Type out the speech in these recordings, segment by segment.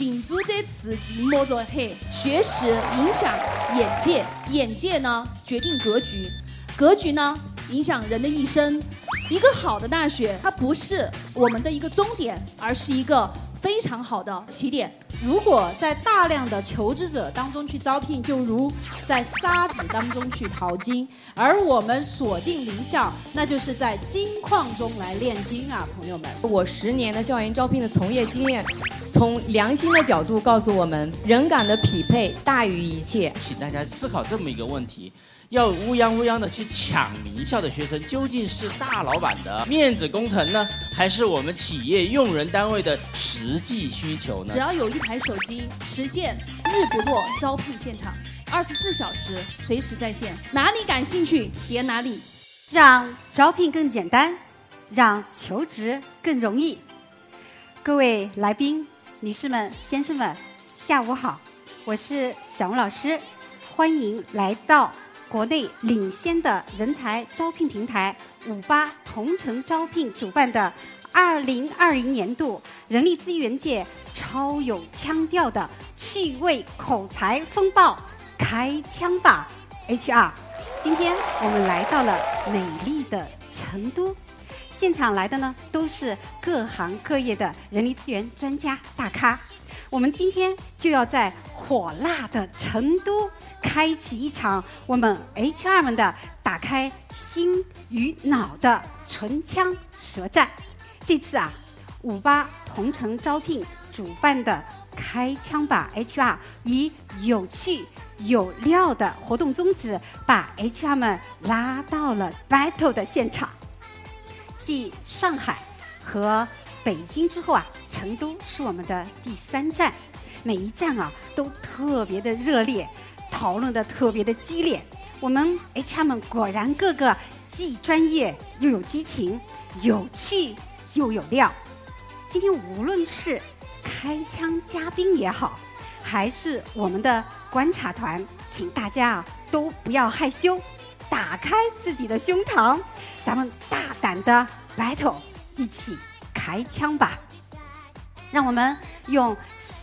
锦珠这词锦摸着黑，学识影响眼界，眼界呢决定格局，格局呢影响人的一生。一个好的大学，它不是我们的一个终点，而是一个非常好的起点。如果在大量的求职者当中去招聘，就如在沙子当中去淘金；而我们锁定名校，那就是在金矿中来炼金啊，朋友们。我十年的校园招聘的从业经验，从良心的角度告诉我们，人岗的匹配大于一切。请大家思考这么一个问题。要乌泱乌泱的去抢名校的学生，究竟是大老板的面子工程呢，还是我们企业用人单位的实际需求呢？只要有一台手机，实现日不落招聘现场，二十四小时随时在线，哪里感兴趣点哪里，让招聘更简单，让求职更容易。各位来宾、女士们、先生们，下午好，我是小吴老师，欢迎来到。国内领先的人才招聘平台五八同城招聘主办的二零二零年度人力资源界超有腔调的趣味口才风暴，开枪吧 HR！今天我们来到了美丽的成都，现场来的呢都是各行各业的人力资源专家大咖。我们今天就要在火辣的成都。开启一场我们 HR 们的打开心与脑的唇枪舌战。这次啊，五八同城招聘主办的“开枪吧 HR” 以有趣有料的活动宗旨，把 HR 们拉到了 battle 的现场。继上海和北京之后啊，成都是我们的第三站。每一站啊，都特别的热烈。讨论的特别的激烈，我们 HR 们果然个个既专业又有激情，有趣又有料。今天无论是开枪嘉宾也好，还是我们的观察团，请大家啊都不要害羞，打开自己的胸膛，咱们大胆的 battle，一起开枪吧！让我们用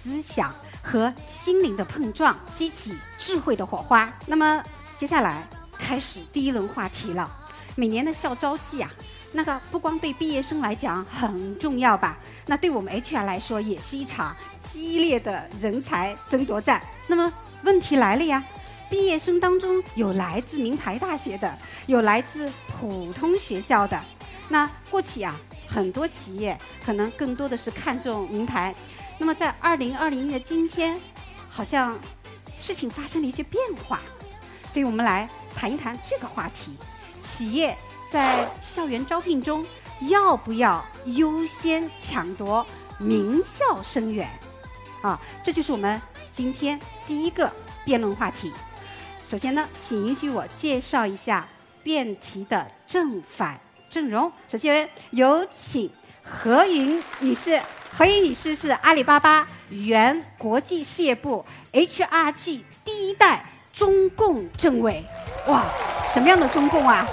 思想。和心灵的碰撞，激起智慧的火花。那么接下来开始第一轮话题了。每年的校招季啊，那个不光对毕业生来讲很重要吧，那对我们 HR 来说也是一场激烈的人才争夺战。那么问题来了呀，毕业生当中有来自名牌大学的，有来自普通学校的。那过去啊，很多企业可能更多的是看重名牌。那么在二零二零年的今天，好像事情发生了一些变化，所以我们来谈一谈这个话题：企业在校园招聘中要不要优先抢夺名校生源？啊，这就是我们今天第一个辩论话题。首先呢，请允许我介绍一下辩题的正反阵容。首先有请何云女士。何云女士是阿里巴巴原国际事业部 HRG 第一代中共政委，哇，什么样的中共啊？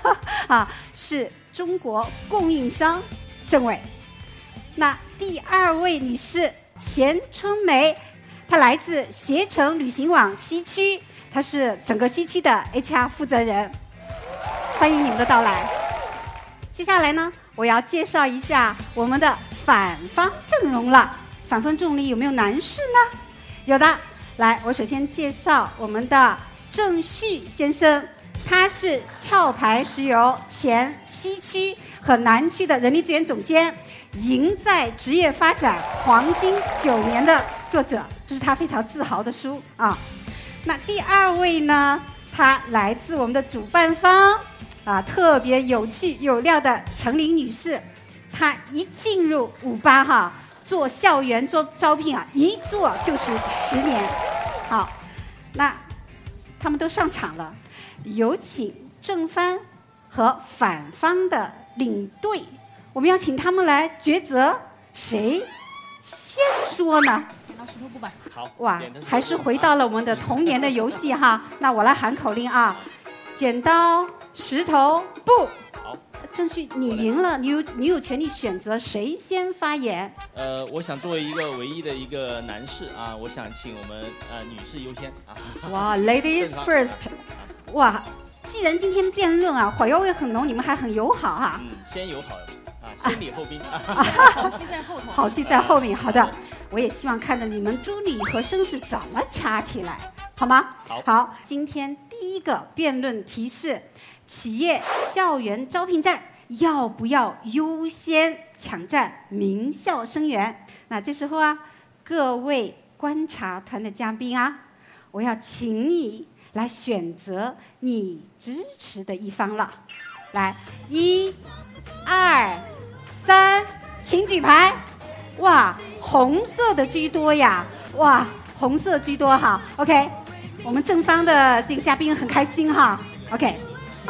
啊，是中国供应商政委。那第二位女士钱春梅，她来自携程旅行网西区，她是整个西区的 HR 负责人。欢迎你们的到来。接下来呢，我要介绍一下我们的。反方阵容了，反方阵容里有没有男士呢？有的，来，我首先介绍我们的郑旭先生，他是壳牌石油前西区和南区的人力资源总监，赢在职业发展黄金九年的作者，这是他非常自豪的书啊。那第二位呢，他来自我们的主办方，啊，特别有趣有料的程琳女士。她一进入五八哈做校园做招聘啊，一做就是十年。好，那他们都上场了，有请正方和反方的领队，我们要请他们来抉择，谁先说呢？剪刀石头布吧。好。哇，还是回到了我们的童年的游戏哈。那我来喊口令啊，剪刀石头布。好。郑旭，你赢了，你有你有权利选择谁先发言。呃，我想作为一个唯一的一个男士啊，我想请我们呃女士优先啊。哇，Ladies first，哇，既然今天辩论啊，火药味很浓，你们还很友好哈、嗯，先友好啊，先礼后兵啊。好戏在后头。好戏在后面。好的，我也希望看着你们朱莉和绅士怎么掐起来，好吗？好今天第一个辩论题是：企业校园招聘战要不要优先抢占名校生源？那这时候啊，各位观察团的嘉宾啊，我要请你来选择你支持的一方了。来，一、二、三，请举牌。哇，红色的居多呀！哇，红色居多哈。OK，我们正方的这个嘉宾很开心哈。OK，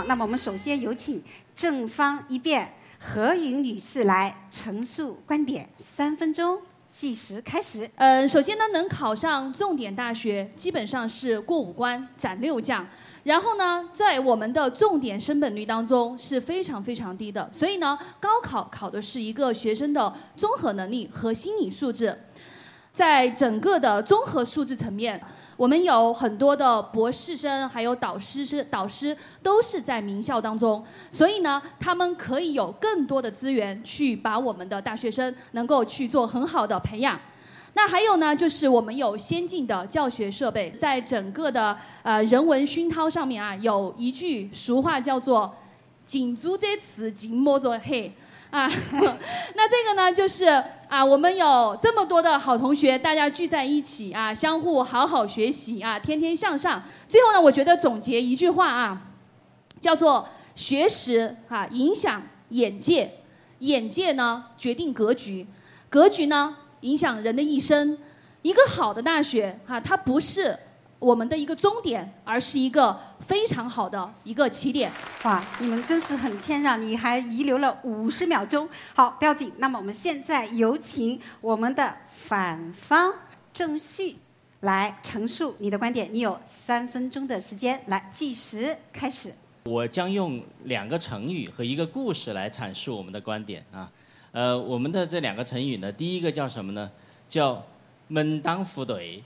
那么我们首先有请正方一辩何云女士来陈述观点，三分钟计时开始。嗯，首先呢，能考上重点大学，基本上是过五关斩六将。然后呢，在我们的重点升本率当中是非常非常低的，所以呢，高考考的是一个学生的综合能力和心理素质。在整个的综合素质层面，我们有很多的博士生，还有导师是导师都是在名校当中，所以呢，他们可以有更多的资源去把我们的大学生能够去做很好的培养。那还有呢，就是我们有先进的教学设备，在整个的呃人文熏陶上面啊，有一句俗话叫做“锦足在此，金莫作黑”啊。那这个呢，就是啊，我们有这么多的好同学，大家聚在一起啊，相互好好学习啊，天天向上。最后呢，我觉得总结一句话啊，叫做“学识啊影响眼界，眼界呢决定格局，格局呢”影响人的一生。一个好的大学哈、它不是我们的一个终点，而是一个非常好的一个起点。哇，你们真是很谦让，你还遗留了五十秒钟。好，不要紧。那么我们现在有请我们的反方郑旭来陈述你的观点。你有三分钟的时间，来计时开始。我将用两个成语和一个故事来阐述我们的观点啊。呃，我们的这两个成语呢，第一个叫什么呢？叫门当户对。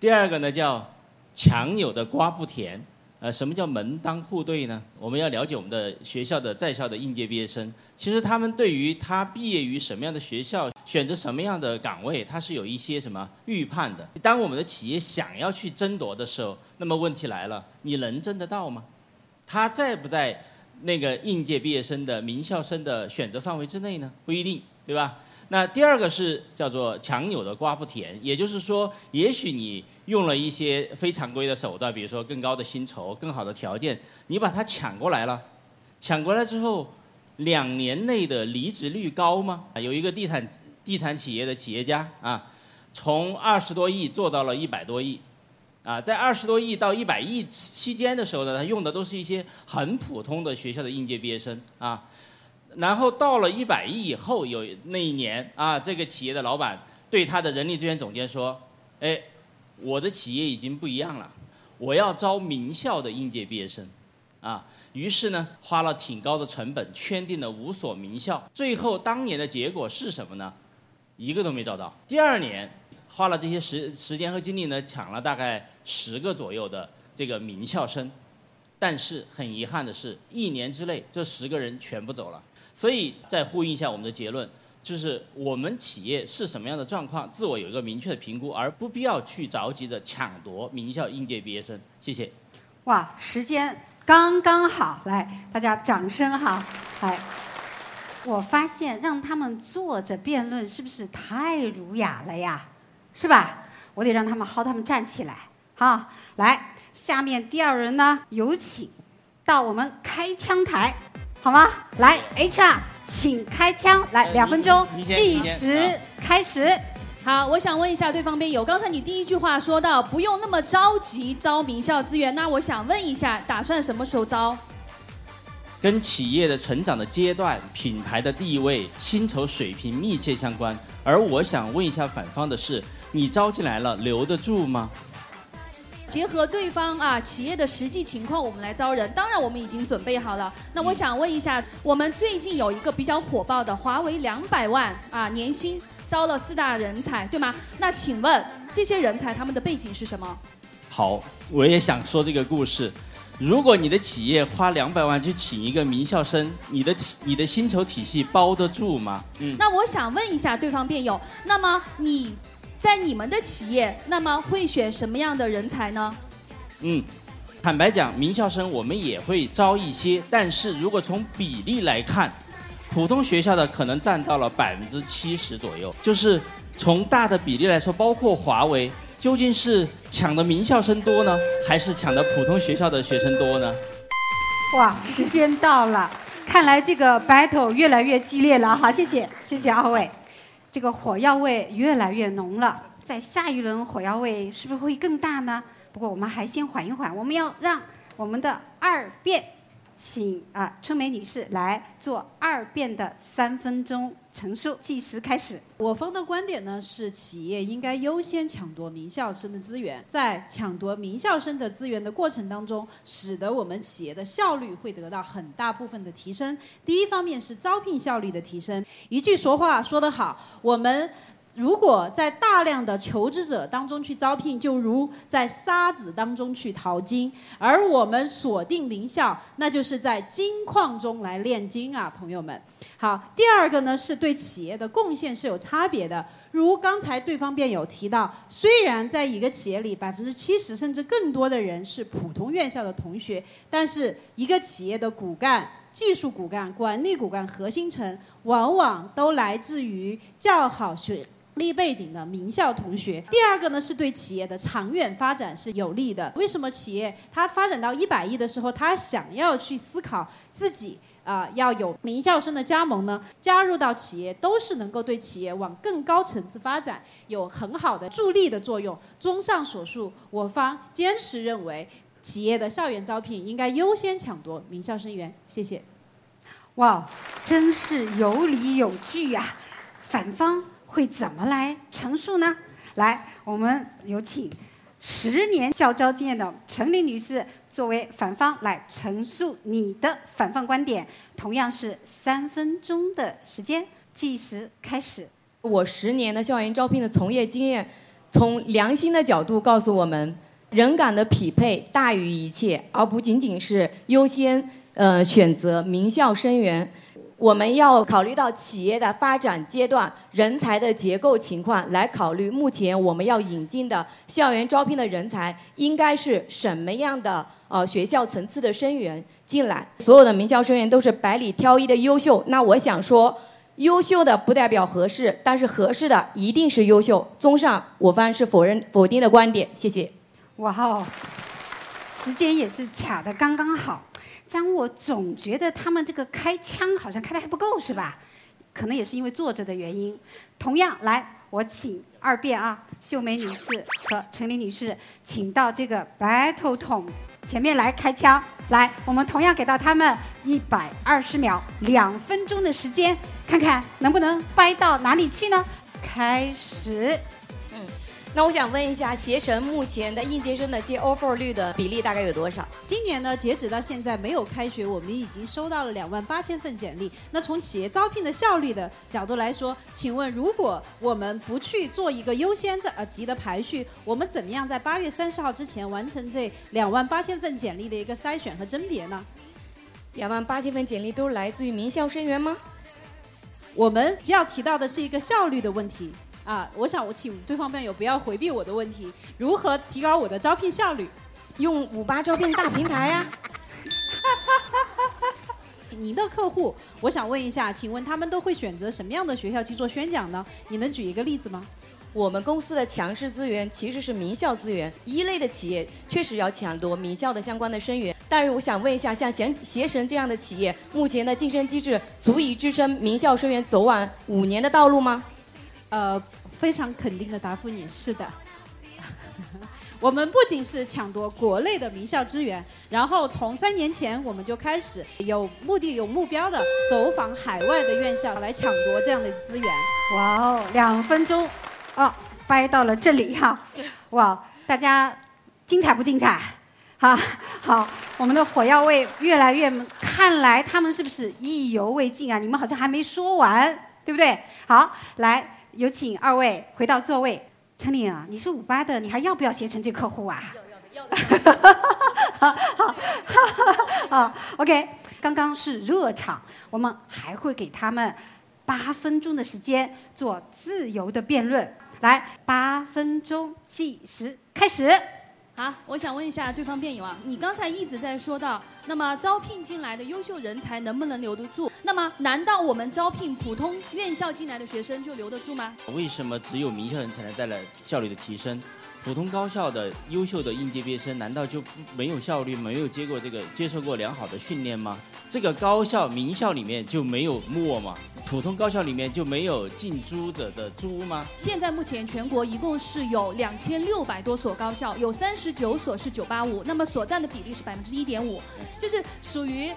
第二个呢叫强扭的瓜不甜。呃，什么叫门当户对呢？我们要了解我们的学校的在校的应届毕业生，其实他们对于他毕业于什么样的学校，选择什么样的岗位，他是有一些什么预判的。当我们的企业想要去争夺的时候，那么问题来了，你能争得到吗？他在不在那个应届毕业生的名校生的选择范围之内呢？不一定，对吧？那第二个是叫做强扭的瓜不甜，也就是说，也许你用了一些非常规的手段，比如说更高的薪酬、更好的条件，你把它抢过来了，抢过来之后，两年内的离职率高吗？啊，有一个地产地产企业的企业家啊，从二十多亿做到了一百多亿，啊，在二十多亿到一百亿期间的时候呢，他用的都是一些很普通的学校的应届毕业生啊。然后到了一百亿以后，有那一年啊，这个企业的老板对他的人力资源总监说：“哎，我的企业已经不一样了，我要招名校的应届毕业生。”啊，于是呢，花了挺高的成本，圈定了五所名校。最后当年的结果是什么呢？一个都没招到。第二年，花了这些时时间和精力呢，抢了大概十个左右的这个名校生。但是很遗憾的是，一年之内这十个人全部走了。所以再呼应一下我们的结论，就是我们企业是什么样的状况，自我有一个明确的评估，而不必要去着急的抢夺名校应届毕业生。谢谢。哇，时间刚刚好，来，大家掌声哈！来，我发现让他们坐着辩论是不是太儒雅了呀？是吧？我得让他们薅他们站起来，哈！来，下面第二轮呢，有请到我们开枪台，好吗？来，HR，请开枪，来，呃两分钟计时开始。好，我想问一下对方辩友，刚才你第一句话说到不用那么着急招名校资源，那我想问一下，打算什么时候招？跟企业的成长的阶段、品牌的地位、薪酬水平密切相关。而我想问一下反方的是，你招进来了，留得住吗？结合对方啊企业的实际情况，我们来招人。当然，我们已经准备好了。那我想问一下，我们最近有一个比较火爆的华为两百万啊年薪招了四大人才，对吗？那请问这些人才他们的背景是什么？好，我也想说这个故事。如果你的企业花两百万去请一个名校生，你的体你的薪酬体系包得住吗？嗯。那我想问一下对方辩友，那么你在你们的企业，那么会选什么样的人才呢？嗯，坦白讲，名校生我们也会招一些，但是如果从比例来看，普通学校的可能占到了百分之七十左右。就是从大的比例来说，包括华为。究竟是抢的名校生多呢，还是抢的普通学校的学生多呢？哇，时间到了，看来这个 battle 越来越激烈了哈！谢谢，谢谢二位，这个火药味越来越浓了，在下一轮火药味是不是会更大呢？不过我们还先缓一缓，我们要让我们的二辩。请啊，春梅女士来做二辩的三分钟陈述，计时开始。我方的观点呢是，企业应该优先抢夺名校生的资源，在抢夺名校生的资源的过程当中，使得我们企业的效率会得到很大部分的提升。第一方面是招聘效率的提升。一句说话说得好，我们。如果在大量的求职者当中去招聘，就如在沙子当中去淘金；而我们锁定名校，那就是在金矿中来炼金啊，朋友们。好，第二个呢是对企业的贡献是有差别的。如刚才对方辩友提到，虽然在一个企业里百分之七十甚至更多的人是普通院校的同学，但是一个企业的骨干、技术骨干、管理骨干、核心层，往往都来自于较好学。历背景的名校同学。第二个呢，是对企业的长远发展是有利的。为什么企业它发展到一百亿的时候，它想要去思考自己啊要有名校生的加盟呢？加入到企业都是能够对企业往更高层次发展有很好的助力的作用。综上所述，我方坚持认为，企业的校园招聘应该优先抢夺名校生源。谢谢。哇，真是有理有据呀！反方。会怎么来陈述呢？来，我们有请十年校招经验的陈琳女士作为反方来陈述你的反方观点。同样是三分钟的时间，计时开始。我十年的校园招聘的从业经验，从良心的角度告诉我们，人岗的匹配大于一切，而不仅仅是优先呃选择名校生源。我们要考虑到企业的发展阶段、人才的结构情况，来考虑目前我们要引进的校园招聘的人才应该是什么样的呃学校层次的生源进来。所有的名校生源都是百里挑一的优秀，那我想说，优秀的不代表合适，但是合适的一定是优秀。综上，我方是否认否定的观点。谢谢。哇哦，时间也是卡的刚刚好。但我总觉得他们这个开枪好像开的还不够，是吧？可能也是因为坐着的原因。同样，来，我请二辩啊，秀梅女士和陈琳女士，请到这个白头桶前面来开枪。来，我们同样给到他们一百二十秒，两分钟的时间，看看能不能掰到哪里去呢？开始。那我想问一下，携程目前的应届生的接 offer 率的比例大概有多少？今年呢，截止到现在没有开学，我们已经收到了两万八千份简历。那从企业招聘的效率的角度来说，请问如果我们不去做一个优先的呃级的排序，我们怎么样在八月三十号之前完成这两万八千份简历的一个筛选和甄别呢？两万八千份简历都来自于名校生源吗？我们要提到的是一个效率的问题。啊，我想我请对方辩友不要回避我的问题，如何提高我的招聘效率？用五八招聘大平台呀。您的客户，我想问一下，请问他们都会选择什么样的学校去做宣讲呢？你能举一个例子吗？我们公司的强势资源其实是名校资源，一类的企业确实要抢夺名校的相关的生源，但是我想问一下，像携携程这样的企业，目前的晋升机制足以支撑名校生源走完五年的道路吗？呃。非常肯定的答复你是的，我们不仅是抢夺国内的名校资源，然后从三年前我们就开始有目的、有目标的走访海外的院校来抢夺这样的资源。哇哦，两分钟，哦，掰到了这里哈，哇，大家精彩不精彩？好，好，我们的火药味越来越，看来他们是不是意犹未尽啊？你们好像还没说完，对不对？好，来，有请二位回到座位。陈玲啊，你是五八的，你还要不要携程这客户啊？要的，要的，要 的。好，好，好，OK。刚刚是热场，我们还会给他们八分钟的时间做自由的辩论。来，八分钟计时开始。好，我想问一下对方辩友啊，你刚才一直在说到，那么招聘进来的优秀人才能不能留得住？那么难道我们招聘普通院校进来的学生就留得住吗？为什么只有名校人才能带来效率的提升？普通高校的优秀的应届毕业生难道就没有效率，没有接过这个接受过良好的训练吗？这个高校名校里面就没有墨吗？普通高校里面就没有近朱者的朱吗？现在目前全国一共是有两千六百多所高校，有三十九所是九八五，那么所占的比例是百分之一点五，就是属于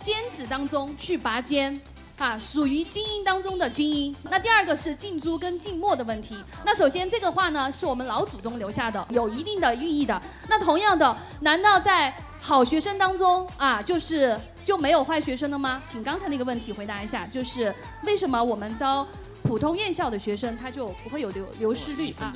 尖子当中去拔尖。啊，属于精英当中的精英。那第二个是进珠跟进墨的问题。那首先这个话呢，是我们老祖宗留下的，有一定的寓意的。那同样的，难道在好学生当中啊，就是就没有坏学生了吗？请刚才那个问题回答一下，就是为什么我们招普通院校的学生，他就不会有流流失率啊？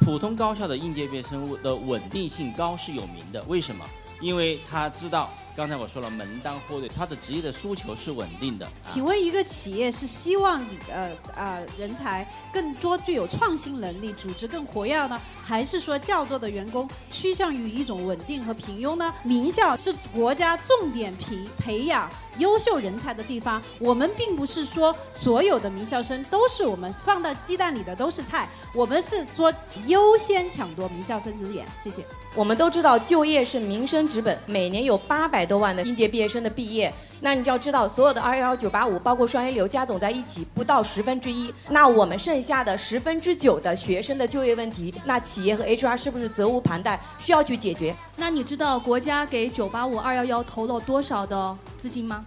普通高校的应届毕业生的稳定性高是有名的，为什么？因为他知道。刚才我说了，门当户对，他的职业的诉求是稳定的。请问一个企业是希望你的呃人才更多具有创新能力，组织更活跃呢，还是说较多的员工趋向于一种稳定和平庸呢？名校是国家重点培培养优秀人才的地方，我们并不是说所有的名校生都是我们放到鸡蛋里的都是菜，我们是说优先抢夺名校生之眼。谢谢。我们都知道就业是民生之本，每年有八百。多万的应届毕业生的毕业，那你就要知道，所有的二幺幺九八五，包括双一流加总在一起，不到十分之一。那我们剩下的十分之九的学生的就业问题，那企业和 HR 是不是责无旁贷，需要去解决？那你知道国家给九八五二幺幺投了多少的资金吗？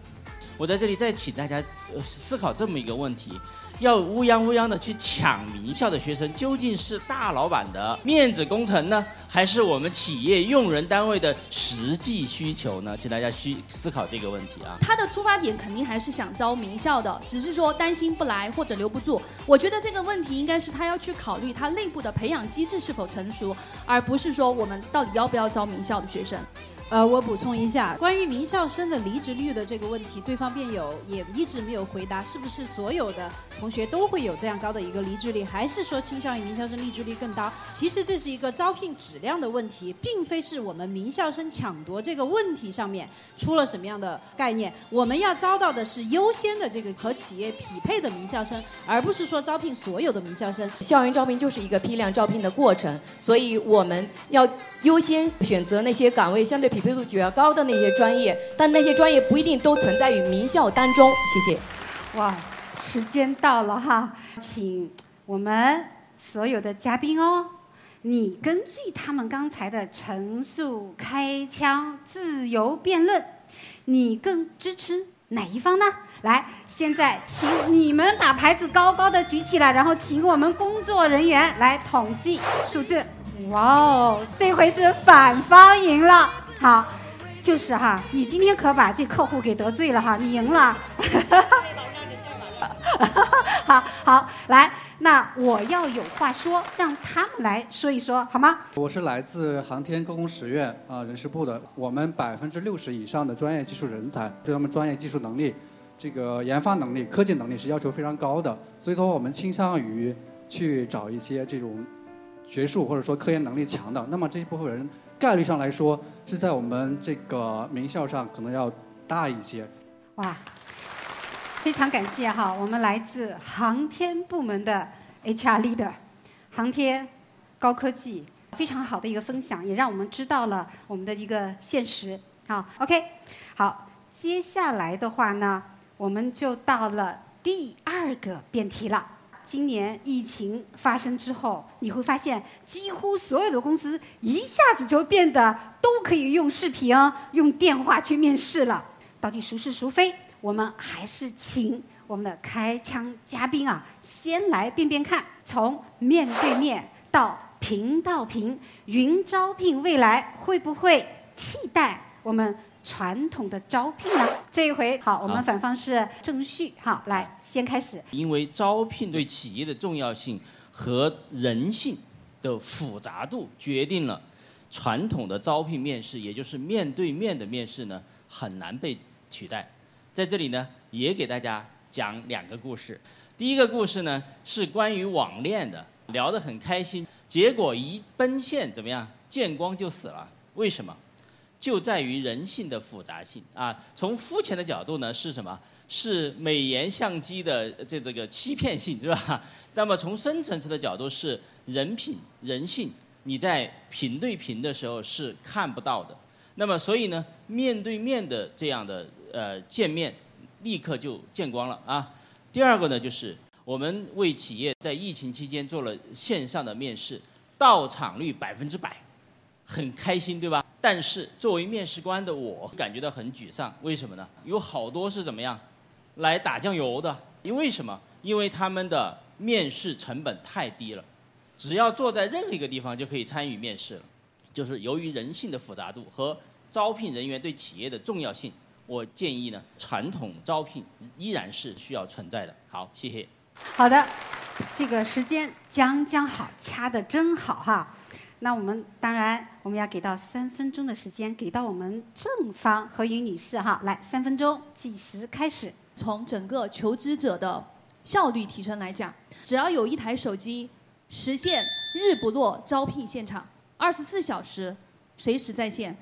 我在这里再请大家思考这么一个问题。要乌泱乌泱的去抢名校的学生，究竟是大老板的面子工程呢，还是我们企业用人单位的实际需求呢？请大家去思考这个问题啊。他的出发点肯定还是想招名校的，只是说担心不来或者留不住。我觉得这个问题应该是他要去考虑他内部的培养机制是否成熟，而不是说我们到底要不要招名校的学生。呃，我补充一下，关于名校生的离职率的这个问题，对方辩友也一直没有回答，是不是所有的同学都会有这样高的一个离职率，还是说倾向于名校生离职率更高？其实这是一个招聘质量的问题，并非是我们名校生抢夺这个问题上面出了什么样的概念。我们要招到的是优先的这个和企业匹配的名校生，而不是说招聘所有的名校生。校园招聘就是一个批量招聘的过程，所以我们要优先选择那些岗位相对匹。配度比较高的那些专业，但那些专业不一定都存在于名校当中。谢谢。哇，时间到了哈，请我们所有的嘉宾哦，你根据他们刚才的陈述开枪，自由辩论，你更支持哪一方呢？来，现在请你们把牌子高高的举起来，然后请我们工作人员来统计数字。哇哦，这回是反方赢了。好，就是哈，你今天可把这客户给得罪了哈，你赢了。好好，来，那我要有话说，让他们来说一说，好吗？我是来自航天科工实院啊人事部的，我们百分之六十以上的专业技术人才，对他们专业技术能力、这个研发能力、科技能力是要求非常高的，所以说我们倾向于去找一些这种学术或者说科研能力强的，那么这一部分人。概率上来说，是在我们这个名校上可能要大一些。哇，非常感谢哈，我们来自航天部门的 HR leader，航天高科技非常好的一个分享，也让我们知道了我们的一个现实。好，OK，好，接下来的话呢，我们就到了第二个辩题了。今年疫情发生之后，你会发现几乎所有的公司一下子就变得都可以用视频、用电话去面试了。到底孰是孰非？我们还是请我们的开枪嘉宾啊，先来辩辩看，从面对面到平到平，云招聘未来会不会替代我们传统的招聘呢？这一回好，我们反方是郑旭，好，来先开始。因为招聘对企业的重要性和人性的复杂度，决定了传统的招聘面试，也就是面对面的面试呢，很难被取代。在这里呢，也给大家讲两个故事。第一个故事呢是关于网恋的，聊得很开心，结果一奔现怎么样？见光就死了。为什么？就在于人性的复杂性啊。从肤浅的角度呢，是什么？是美颜相机的这这个欺骗性，对吧？那么从深层次的角度是人品、人性，你在平对平的时候是看不到的。那么所以呢，面对面的这样的呃见面，立刻就见光了啊。第二个呢，就是我们为企业在疫情期间做了线上的面试，到场率百分之百，很开心，对吧？但是作为面试官的我，感觉到很沮丧。为什么呢？有好多是怎么样，来打酱油的。因为什么？因为他们的面试成本太低了，只要坐在任何一个地方就可以参与面试了。就是由于人性的复杂度和招聘人员对企业的重要性，我建议呢，传统招聘依然是需要存在的。好，谢谢。好的，这个时间将将好，掐的真好哈。那我们当然我们要给到三分钟的时间，给到我们正方何云女士哈，来三分钟计时开始。从整个求职者的效率提升来讲，只要有一台手机，实现日不落招聘现场，二十四小时随时在线，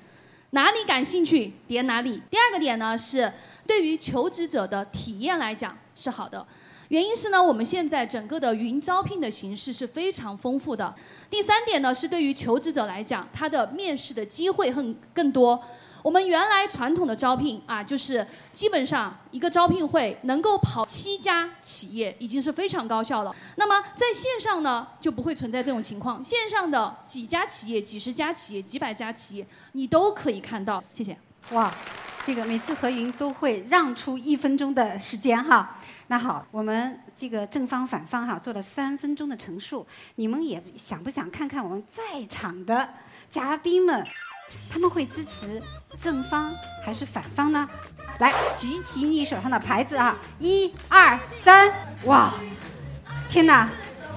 哪里感兴趣点哪里。第二个点呢是对于求职者的体验来讲是好的。原因是呢，我们现在整个的云招聘的形式是非常丰富的。第三点呢，是对于求职者来讲，他的面试的机会很更多。我们原来传统的招聘啊，就是基本上一个招聘会能够跑七家企业，已经是非常高效了。那么在线上呢，就不会存在这种情况。线上的几家企业、几十家企业、几百家企业，你都可以看到。谢谢。哇，这个每次何云都会让出一分钟的时间哈。那好，我们这个正方反方哈做了三分钟的陈述，你们也想不想看看我们在场的嘉宾们，他们会支持正方还是反方呢？来，举起你手上的牌子啊！一、二、三，哇！天哪，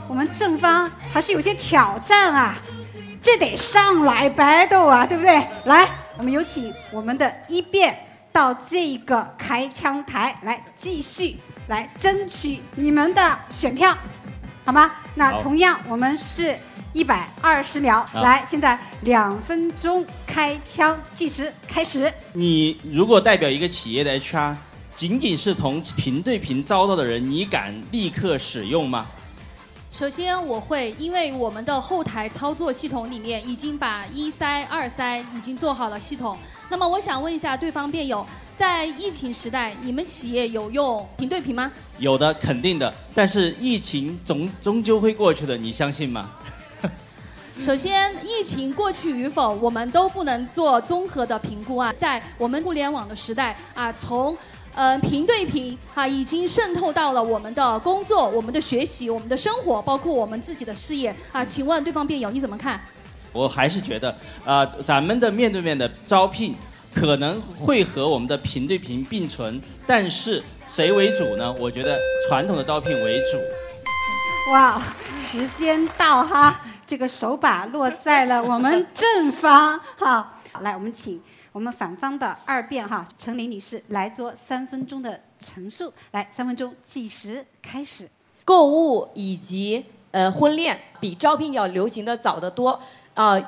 我们正方还是有些挑战啊，这得上来 battle 啊，对不对？来，我们有请我们的一辩到这个开枪台来继续来争取你们的选票，好吗？那同样我们是一百二十秒，来，现在两分钟开枪计时开始。你如果代表一个企业的 HR，仅仅是同平对平招到的人，你敢立刻使用吗？首先，我会因为我们的后台操作系统里面已经把一筛、二筛已经做好了系统。那么我想问一下对方辩友，在疫情时代，你们企业有用平对平吗？有的，肯定的。但是疫情终终究会过去的，你相信吗？首先，疫情过去与否，我们都不能做综合的评估啊。在我们互联网的时代啊，从呃平对平啊，已经渗透到了我们的工作、我们的学习、我们的生活，包括我们自己的事业啊。请问对方辩友你怎么看？我还是觉得，啊、咱们的面对面的招聘可能会和我们的平对平并存，但是谁为主呢？我觉得传统的招聘为主。哇，时间到哈，这个手把落在了我们正方哈。好来，我们请我们反方的二辩哈，陈琳女士来做三分钟的陈述。来，三分钟计时开始。购物以及呃婚恋比招聘要流行的早得多。啊、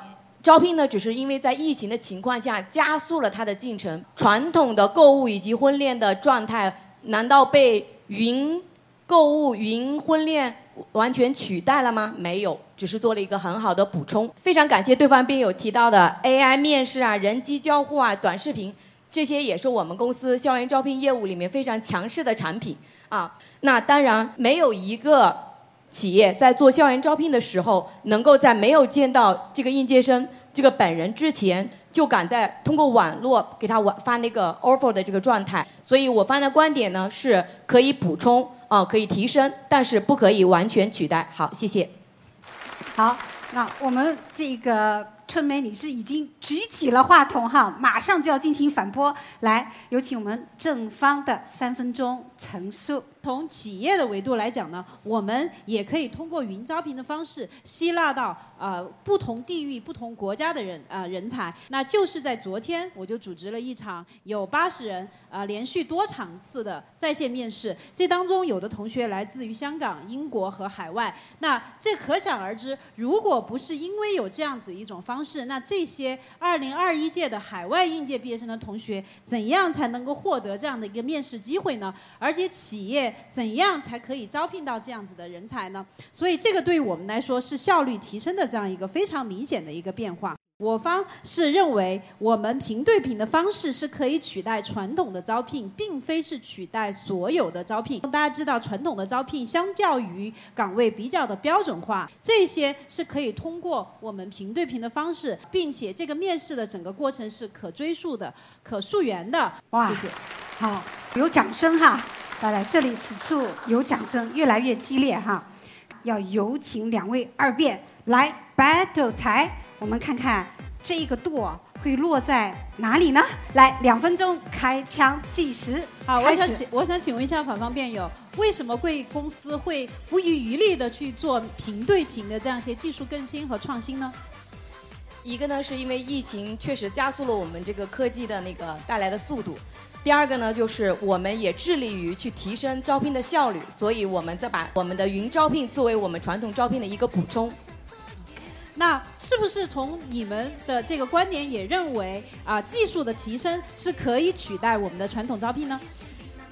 招聘呢，只是因为在疫情的情况下加速了它的进程。传统的购物以及婚恋的状态，难道被云购物、云婚恋完全取代了吗？没有，只是做了一个很好的补充。非常感谢对方辩友提到的 AI 面试啊、人机交互啊、短视频。这些也是我们公司校园招聘业务里面非常强势的产品啊。那当然，没有一个企业在做校园招聘的时候，能够在没有见到这个应届生这个本人之前，就敢在通过网络给他发那个 offer 的这个状态。所以我方的观点呢，是可以补充哦、可以提升，但是不可以完全取代。好，谢谢。好，那我们这个春梅女士已经举起了话筒哈，马上就要进行反驳。来，有请我们正方的三分钟陈述。从企业的维度来讲呢，我们也可以通过云招聘的方式吸纳到呃不同地域、不同国家的人啊、人才。那就是在昨天，我就组织了一场有八十人啊、连续多场次的在线面试。这当中有的同学来自于香港、英国和海外。那这可想而知，如果不是因为有这样子一种方方式，那这些二零二一届的海外应届毕业生的同学，怎样才能够获得这样的一个面试机会呢？而且企业怎样才可以招聘到这样子的人才呢？所以这个对我们来说是效率提升的这样一个非常明显的一个变化。我方是认为，我们评对评的方式是可以取代传统的招聘，并非是取代所有的招聘。大家知道，传统的招聘相较于岗位比较的标准化，这些是可以通过我们评对评的方式，并且这个面试的整个过程是可追溯的、可溯源的。哇谢谢。好，有掌声哈！来来，这里此处有掌声，越来越激烈哈！要有请两位二辩来 battle 台，我们看看这个舵会落在哪里呢？来，两分钟开枪计时，好，我想请，我想请问一下反方辩友，为什么贵公司会不遗余力的去做平对平的这样一些技术更新和创新呢？一个呢，是因为疫情确实加速了我们这个科技的那个带来的速度；第二个呢，就是我们也致力于去提升招聘的效率，所以我们再把我们的云招聘作为我们传统招聘的一个补充。那是不是从你们的这个观点也认为啊、技术的提升是可以取代我们的传统招聘呢？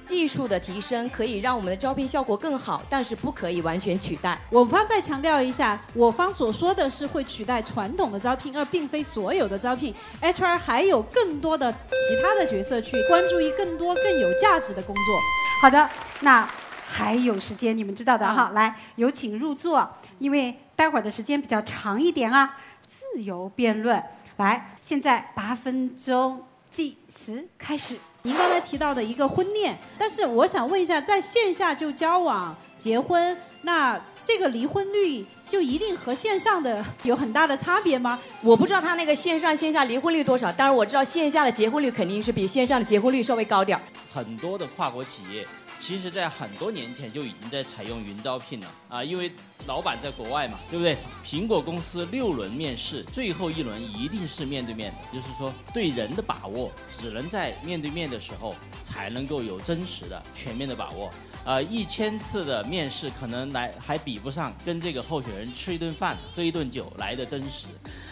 技术的提升可以让我们的招聘效果更好，但是不可以完全取代。我方再强调一下，我方所说的是会取代传统的招聘，而并非所有的招聘。HR 还有更多的其他的角色去关注于更多更有价值的工作。好的，那还有时间，你们知道的哈。来，有请入座，因为待会儿的时间比较长一点啊，自由辩论。来，现在八分钟计时开始。您刚才提到的一个婚恋，但是我想问一下，在线下就交往、结婚，那这个离婚率就一定和线上的有很大的差别吗？我不知道他那个线上线下离婚率多少，但是我知道线下的结婚率肯定是比线上的结婚率稍微高点儿。很多的跨国企业，其实在很多年前就已经在采用云招聘了啊，因为老板在国外嘛，对不对？苹果公司六轮面试，最后一轮一定是面对面的，就是说对人的把握只能在面对面的时候才能够有真实的、全面的把握。呃，一千次的面试可能来还比不上跟这个候选人吃一顿饭、喝一顿酒来的真实。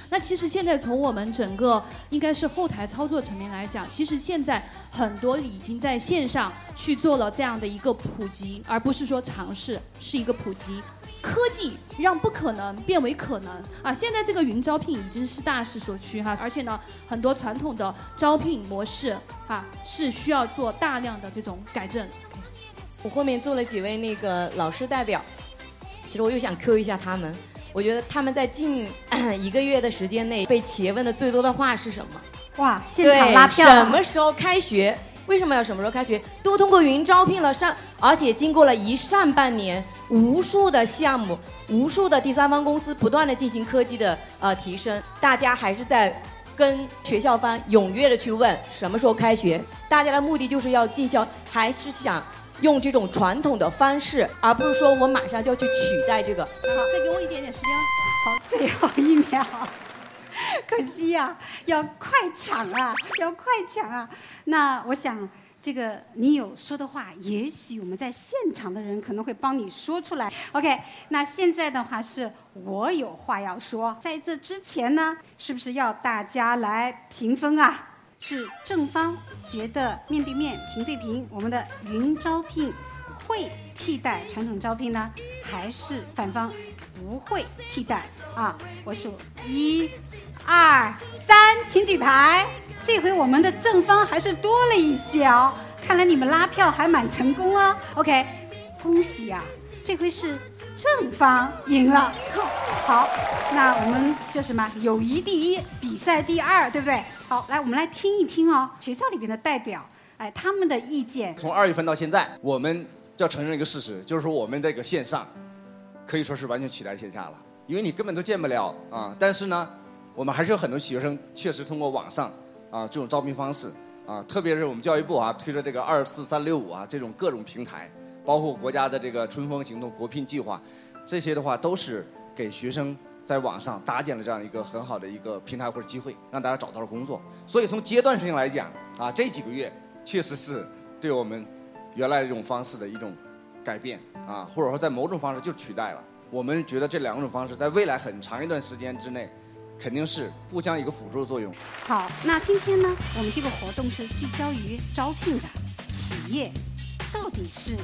那其实现在从我们整个应该是后台操作层面来讲，其实现在很多已经在线上去做了这样的一个普及，而不是说尝试，是一个普及。科技让不可能变为可能啊！现在这个云招聘已经是大势所趋哈，而且呢，很多传统的招聘模式啊是需要做大量的这种改正。我后面坐了几位那个老师代表，其实我又想 Q 一下他们。我觉得他们在近 一个月的时间内被企业问的最多的话是什么？哇，现场拉票，啊什么时候开学？为什么要什么时候开学？都通过云招聘了上，而且经过了一上半年，无数的项目，无数的第三方公司不断的进行科技的呃提升，大家还是在跟学校方踊跃的去问什么时候开学。大家的目的就是要进校，还是想用这种传统的方式，而不是说我马上就要去取代这个。好，再给我一点点时间。好，最后一秒，可惜呀、要快抢啊，要快抢啊！那我想，这个你有说的话，也许我们在现场的人可能会帮你说出来。OK，那现在的话是我有话要说，在这之前呢，是不是要大家来评分啊？是正方觉得面对面、平对平，我们的云招聘会替代传统招聘呢，还是反方不会替代啊？我数一、二、三，请举牌。这回我们的正方还是多了一些哦，看来你们拉票还蛮成功哦。OK，恭喜啊，这回是正方赢了。好，那我们就什么友谊第一，比赛第二，对不对？好，来我们来听一听哦，学校里边的代表，哎，他们的意见。从二月份到现在，我们要承认一个事实，就是说我们这个线上可以说是完全取代线下了。因为你根本都见不了啊。但是呢，我们还是有很多学生确实通过网上啊这种招聘方式啊，特别是我们教育部啊推着这个二四三六五啊这种各种平台，包括国家的这个春风行动国聘计划，这些的话都是给学生在网上搭建了这样一个很好的一个平台或者机会，让大家找到了工作。所以从阶段性来讲啊，这几个月确实是对我们原来这种方式的一种改变啊，或者说在某种方式就取代了。我们觉得这两种方式在未来很长一段时间之内，肯定是互相一个辅助的作用。好，那今天呢，我们这个活动是聚焦于招聘的企业，到底是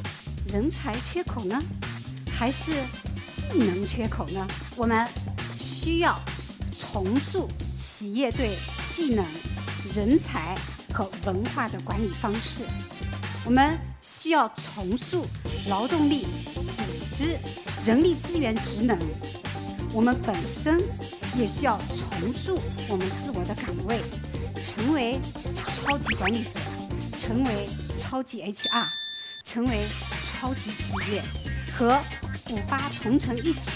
人才缺口呢，还是技能缺口呢？我们需要重塑企业对技能、人才和文化的管理方式。我们需要重塑劳动力组织、人力资源职能。我们本身也需要重塑我们自我的岗位，成为超级管理者，成为超级 HR，成为超级企业，和五八同城一起，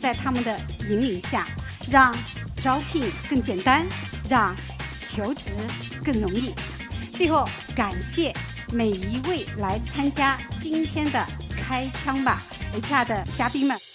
在他们的引领下，让招聘更简单，让求职更容易。最后，感谢每一位来参加今天的开枪吧 HR 的嘉宾们。